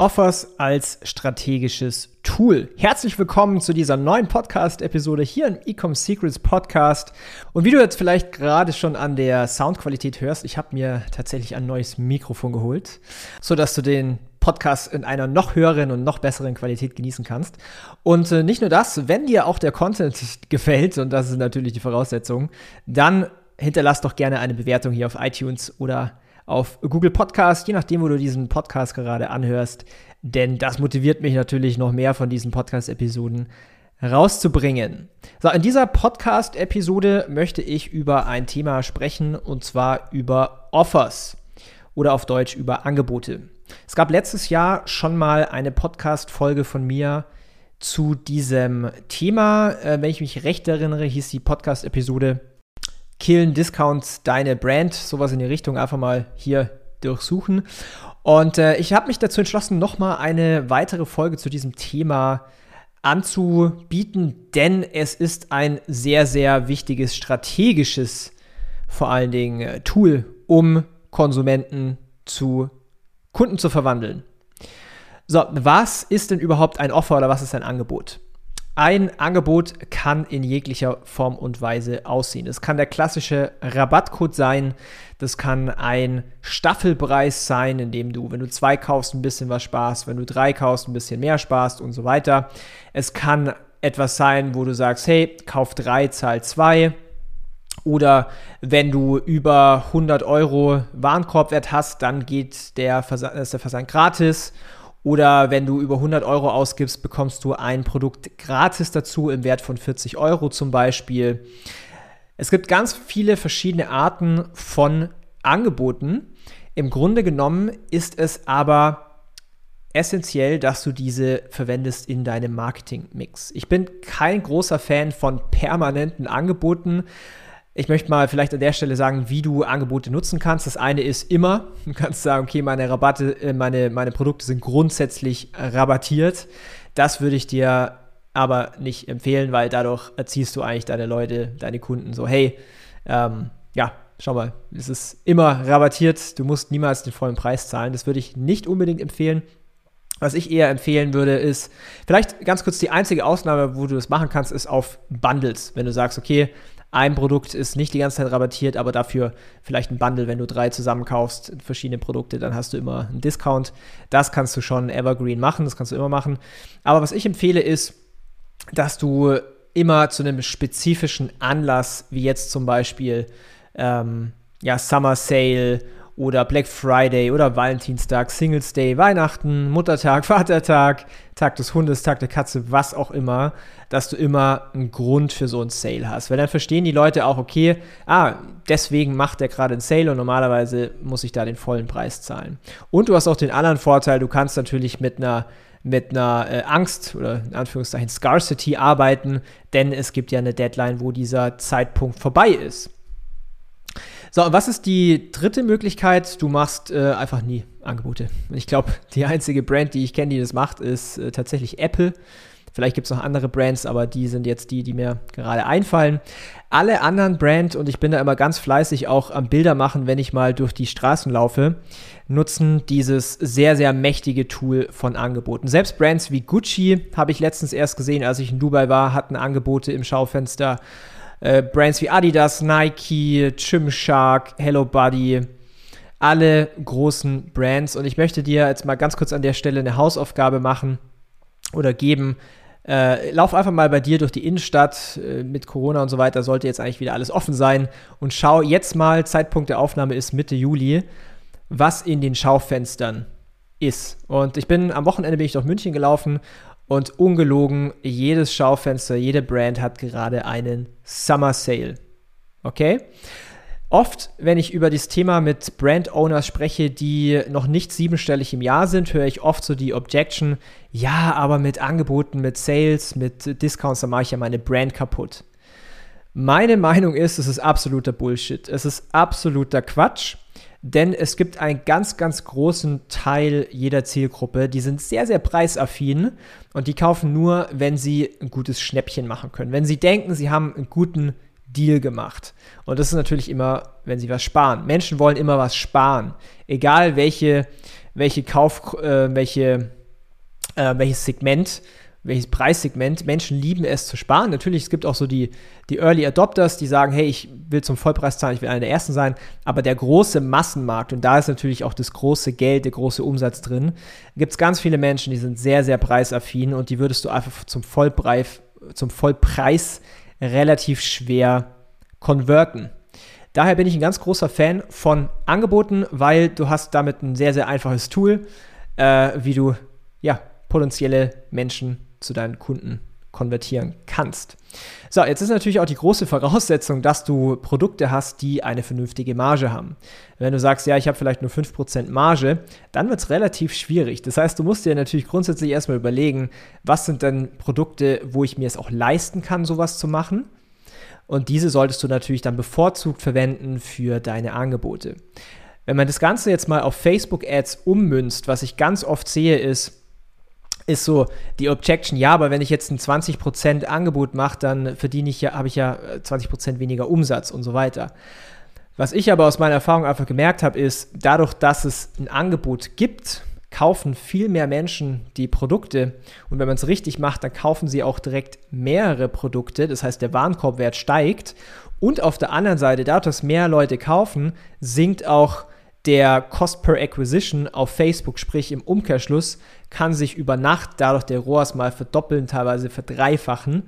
Offers als strategisches Tool. Herzlich willkommen zu dieser neuen Podcast-Episode hier im Ecom Secrets Podcast. Und wie du jetzt vielleicht gerade schon an der Soundqualität hörst, ich habe mir tatsächlich ein neues Mikrofon geholt, sodass du den Podcast in einer noch höheren und noch besseren Qualität genießen kannst. Und äh, nicht nur das, wenn dir auch der Content gefällt, und das ist natürlich die Voraussetzung, dann hinterlass doch gerne eine Bewertung hier auf iTunes oder auf Google Podcast, je nachdem, wo du diesen Podcast gerade anhörst. Denn das motiviert mich natürlich noch mehr von diesen Podcast-Episoden rauszubringen. So, in dieser Podcast-Episode möchte ich über ein Thema sprechen und zwar über Offers oder auf Deutsch über Angebote. Es gab letztes Jahr schon mal eine Podcast-Folge von mir zu diesem Thema. Äh, wenn ich mich recht erinnere, hieß die Podcast-Episode Killen Discounts deine Brand, sowas in die Richtung einfach mal hier durchsuchen. Und äh, ich habe mich dazu entschlossen, nochmal eine weitere Folge zu diesem Thema anzubieten, denn es ist ein sehr, sehr wichtiges strategisches, vor allen Dingen äh, Tool, um Konsumenten zu Kunden zu verwandeln. So, was ist denn überhaupt ein Offer oder was ist ein Angebot? Ein Angebot kann in jeglicher Form und Weise aussehen. Es kann der klassische Rabattcode sein, das kann ein Staffelpreis sein, in dem du, wenn du zwei kaufst, ein bisschen was sparst, wenn du drei kaufst, ein bisschen mehr sparst und so weiter. Es kann etwas sein, wo du sagst, hey, kauf drei, zahl zwei. Oder wenn du über 100 Euro Warenkorbwert hast, dann geht der Versand, ist der Versand gratis. Oder wenn du über 100 Euro ausgibst, bekommst du ein Produkt gratis dazu im Wert von 40 Euro zum Beispiel. Es gibt ganz viele verschiedene Arten von Angeboten. Im Grunde genommen ist es aber essentiell, dass du diese verwendest in deinem Marketing-Mix. Ich bin kein großer Fan von permanenten Angeboten, ich möchte mal vielleicht an der Stelle sagen, wie du Angebote nutzen kannst. Das eine ist immer, du kannst sagen, okay, meine Rabatte, äh, meine, meine Produkte sind grundsätzlich rabattiert. Das würde ich dir aber nicht empfehlen, weil dadurch erziehst du eigentlich deine Leute, deine Kunden so, hey, ähm, ja, schau mal, es ist immer rabattiert, du musst niemals den vollen Preis zahlen. Das würde ich nicht unbedingt empfehlen. Was ich eher empfehlen würde, ist vielleicht ganz kurz die einzige Ausnahme, wo du das machen kannst, ist auf Bundles. Wenn du sagst, okay, ein Produkt ist nicht die ganze Zeit rabattiert, aber dafür vielleicht ein Bundle, wenn du drei zusammenkaufst, verschiedene Produkte, dann hast du immer einen Discount. Das kannst du schon evergreen machen, das kannst du immer machen. Aber was ich empfehle ist, dass du immer zu einem spezifischen Anlass, wie jetzt zum Beispiel ähm, ja, Summer Sale oder Black Friday oder Valentinstag, Singles Day, Weihnachten, Muttertag, Vatertag, Tag des Hundes, Tag der Katze, was auch immer, dass du immer einen Grund für so einen Sale hast. Weil dann verstehen die Leute auch, okay, ah, deswegen macht der gerade einen Sale und normalerweise muss ich da den vollen Preis zahlen. Und du hast auch den anderen Vorteil, du kannst natürlich mit einer mit einer äh, Angst oder in Anführungszeichen Scarcity arbeiten, denn es gibt ja eine Deadline, wo dieser Zeitpunkt vorbei ist. So, was ist die dritte Möglichkeit? Du machst äh, einfach nie Angebote. Ich glaube, die einzige Brand, die ich kenne, die das macht, ist äh, tatsächlich Apple. Vielleicht gibt es noch andere Brands, aber die sind jetzt die, die mir gerade einfallen. Alle anderen Brands, und ich bin da immer ganz fleißig auch am Bilder machen, wenn ich mal durch die Straßen laufe, nutzen dieses sehr, sehr mächtige Tool von Angeboten. Selbst Brands wie Gucci habe ich letztens erst gesehen, als ich in Dubai war, hatten Angebote im Schaufenster äh, Brands wie Adidas, Nike, Gymshark, Hello Buddy, alle großen Brands. Und ich möchte dir jetzt mal ganz kurz an der Stelle eine Hausaufgabe machen oder geben. Äh, lauf einfach mal bei dir durch die Innenstadt äh, mit Corona und so weiter, sollte jetzt eigentlich wieder alles offen sein und schau jetzt mal, Zeitpunkt der Aufnahme ist Mitte Juli, was in den Schaufenstern ist. Und ich bin am Wochenende bin ich durch München gelaufen und ungelogen, jedes Schaufenster, jede Brand hat gerade einen Summer Sale. Okay? Oft, wenn ich über das Thema mit Brand Owners spreche, die noch nicht siebenstellig im Jahr sind, höre ich oft so die Objection, ja, aber mit Angeboten, mit Sales, mit Discounts, da mache ich ja meine Brand kaputt. Meine Meinung ist, es ist absoluter Bullshit. Es ist absoluter Quatsch. Denn es gibt einen ganz, ganz großen Teil jeder Zielgruppe, die sind sehr, sehr preisaffin und die kaufen nur, wenn sie ein gutes Schnäppchen machen können. Wenn sie denken, sie haben einen guten Deal gemacht. Und das ist natürlich immer, wenn sie was sparen. Menschen wollen immer was sparen. Egal welche, welche Kauf, äh, welche, äh, welches Segment welches Preissegment. Menschen lieben es zu sparen. Natürlich, es gibt auch so die, die Early Adopters, die sagen, hey, ich will zum Vollpreis zahlen, ich will einer der Ersten sein. Aber der große Massenmarkt, und da ist natürlich auch das große Geld, der große Umsatz drin, gibt es ganz viele Menschen, die sind sehr, sehr preisaffin und die würdest du einfach zum Vollpreis, zum Vollpreis relativ schwer konverten. Daher bin ich ein ganz großer Fan von Angeboten, weil du hast damit ein sehr, sehr einfaches Tool, äh, wie du ja, potenzielle Menschen zu deinen Kunden konvertieren kannst. So, jetzt ist natürlich auch die große Voraussetzung, dass du Produkte hast, die eine vernünftige Marge haben. Wenn du sagst, ja, ich habe vielleicht nur 5% Marge, dann wird es relativ schwierig. Das heißt, du musst dir natürlich grundsätzlich erstmal überlegen, was sind denn Produkte, wo ich mir es auch leisten kann, sowas zu machen. Und diese solltest du natürlich dann bevorzugt verwenden für deine Angebote. Wenn man das Ganze jetzt mal auf Facebook-Ads ummünzt, was ich ganz oft sehe, ist, ist so die Objection, ja, aber wenn ich jetzt ein 20% Angebot mache, dann verdiene ich ja, habe ich ja 20% äh, weniger Umsatz und so weiter. Was ich aber aus meiner Erfahrung einfach gemerkt habe, ist, dadurch, dass es ein Angebot gibt, kaufen viel mehr Menschen die Produkte. Und wenn man es richtig macht, dann kaufen sie auch direkt mehrere Produkte. Das heißt, der Warenkorbwert steigt. Und auf der anderen Seite, dadurch, dass mehr Leute kaufen, sinkt auch der Cost per Acquisition auf Facebook, sprich im Umkehrschluss, kann sich über Nacht dadurch der ROAS mal verdoppeln, teilweise verdreifachen,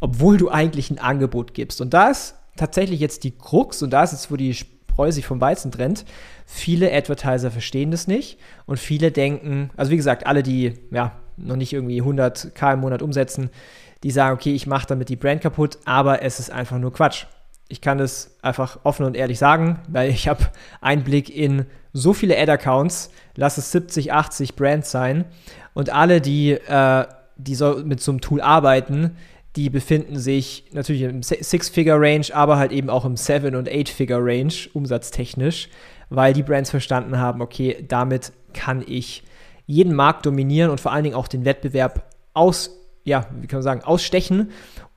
obwohl du eigentlich ein Angebot gibst. Und da ist tatsächlich jetzt die Krux und da ist jetzt, wo die Spreu sich vom Weizen trennt. Viele Advertiser verstehen das nicht und viele denken, also wie gesagt, alle, die ja noch nicht irgendwie 100k im Monat umsetzen, die sagen, okay, ich mache damit die Brand kaputt, aber es ist einfach nur Quatsch. Ich kann es einfach offen und ehrlich sagen, weil ich habe Einblick in so viele Ad-Accounts, lass es 70, 80 Brands sein. Und alle, die, äh, die so mit so einem Tool arbeiten, die befinden sich natürlich im Six-Figure-Range, aber halt eben auch im Seven- und Eight-Figure-Range, umsatztechnisch, weil die Brands verstanden haben, okay, damit kann ich jeden Markt dominieren und vor allen Dingen auch den Wettbewerb aus, ja, wie kann man sagen, ausstechen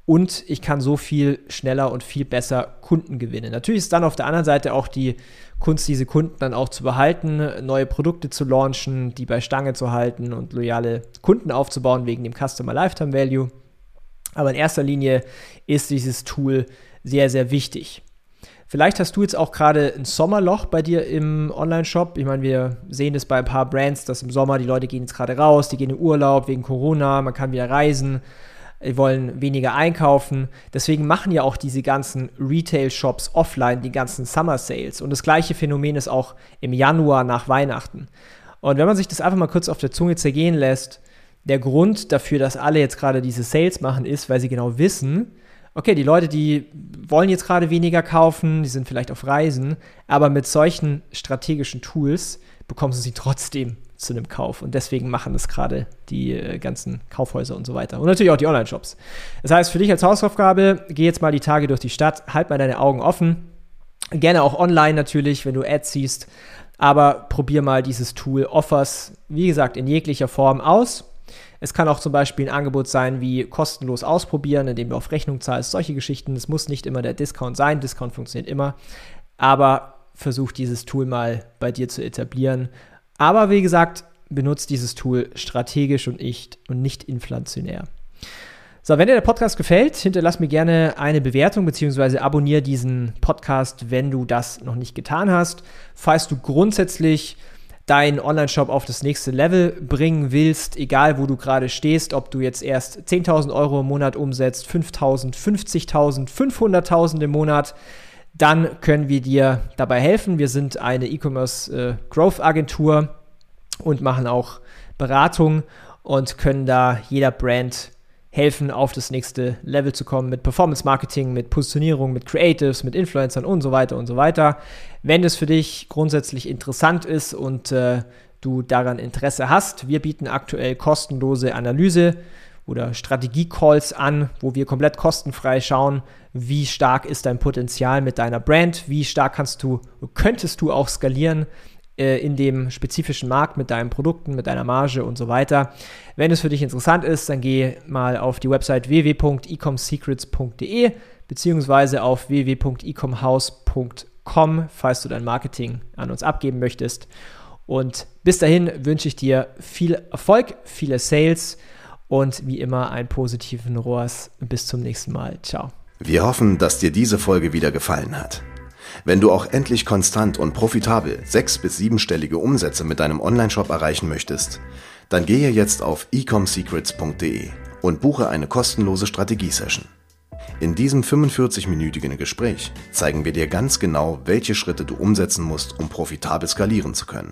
und ich kann so viel schneller und viel besser Kunden gewinnen. Natürlich ist dann auf der anderen Seite auch die Kunst, diese Kunden dann auch zu behalten, neue Produkte zu launchen, die bei Stange zu halten und loyale Kunden aufzubauen wegen dem Customer Lifetime Value. Aber in erster Linie ist dieses Tool sehr, sehr wichtig. Vielleicht hast du jetzt auch gerade ein Sommerloch bei dir im Online-Shop. Ich meine, wir sehen das bei ein paar Brands, dass im Sommer die Leute gehen jetzt gerade raus, die gehen in Urlaub wegen Corona, man kann wieder reisen wollen weniger einkaufen. Deswegen machen ja auch diese ganzen Retail-Shops offline die ganzen Summer Sales. Und das gleiche Phänomen ist auch im Januar nach Weihnachten. Und wenn man sich das einfach mal kurz auf der Zunge zergehen lässt, der Grund dafür, dass alle jetzt gerade diese Sales machen, ist, weil sie genau wissen, okay, die Leute, die wollen jetzt gerade weniger kaufen, die sind vielleicht auf Reisen, aber mit solchen strategischen Tools bekommen sie sie trotzdem zu einem Kauf. Und deswegen machen das gerade die äh, ganzen Kaufhäuser und so weiter. Und natürlich auch die Online-Shops. Das heißt, für dich als Hausaufgabe, geh jetzt mal die Tage durch die Stadt, halt mal deine Augen offen. Gerne auch online natürlich, wenn du Ads siehst. Aber probier mal dieses Tool Offers, wie gesagt, in jeglicher Form aus. Es kann auch zum Beispiel ein Angebot sein wie kostenlos ausprobieren, indem du auf Rechnung zahlst. Solche Geschichten. Es muss nicht immer der Discount sein. Discount funktioniert immer. Aber versuch dieses Tool mal bei dir zu etablieren aber wie gesagt, benutzt dieses Tool strategisch und nicht, und nicht inflationär. So, wenn dir der Podcast gefällt, hinterlass mir gerne eine Bewertung bzw. abonniere diesen Podcast, wenn du das noch nicht getan hast. Falls du grundsätzlich deinen Online-Shop auf das nächste Level bringen willst, egal wo du gerade stehst, ob du jetzt erst 10.000 Euro im Monat umsetzt, 5.000, 50.000, 500.000 im Monat, dann können wir dir dabei helfen. Wir sind eine E-Commerce äh, Growth Agentur und machen auch Beratung und können da jeder Brand helfen, auf das nächste Level zu kommen mit Performance Marketing, mit Positionierung, mit Creatives, mit Influencern und so weiter und so weiter. Wenn das für dich grundsätzlich interessant ist und äh, du daran Interesse hast, wir bieten aktuell kostenlose Analyse oder Strategie-Calls an, wo wir komplett kostenfrei schauen, wie stark ist dein Potenzial mit deiner Brand, wie stark kannst du, könntest du auch skalieren äh, in dem spezifischen Markt mit deinen Produkten, mit deiner Marge und so weiter. Wenn es für dich interessant ist, dann geh mal auf die Website www.ecomsecrets.de beziehungsweise auf www.ecomhouse.com, falls du dein Marketing an uns abgeben möchtest. Und bis dahin wünsche ich dir viel Erfolg, viele Sales und wie immer einen positiven ROAS. Bis zum nächsten Mal. Ciao. Wir hoffen, dass dir diese Folge wieder gefallen hat. Wenn du auch endlich konstant und profitabel sechs- bis siebenstellige Umsätze mit deinem Onlineshop erreichen möchtest, dann gehe jetzt auf ecomsecrets.de und buche eine kostenlose Strategiesession. In diesem 45-minütigen Gespräch zeigen wir dir ganz genau, welche Schritte du umsetzen musst, um profitabel skalieren zu können.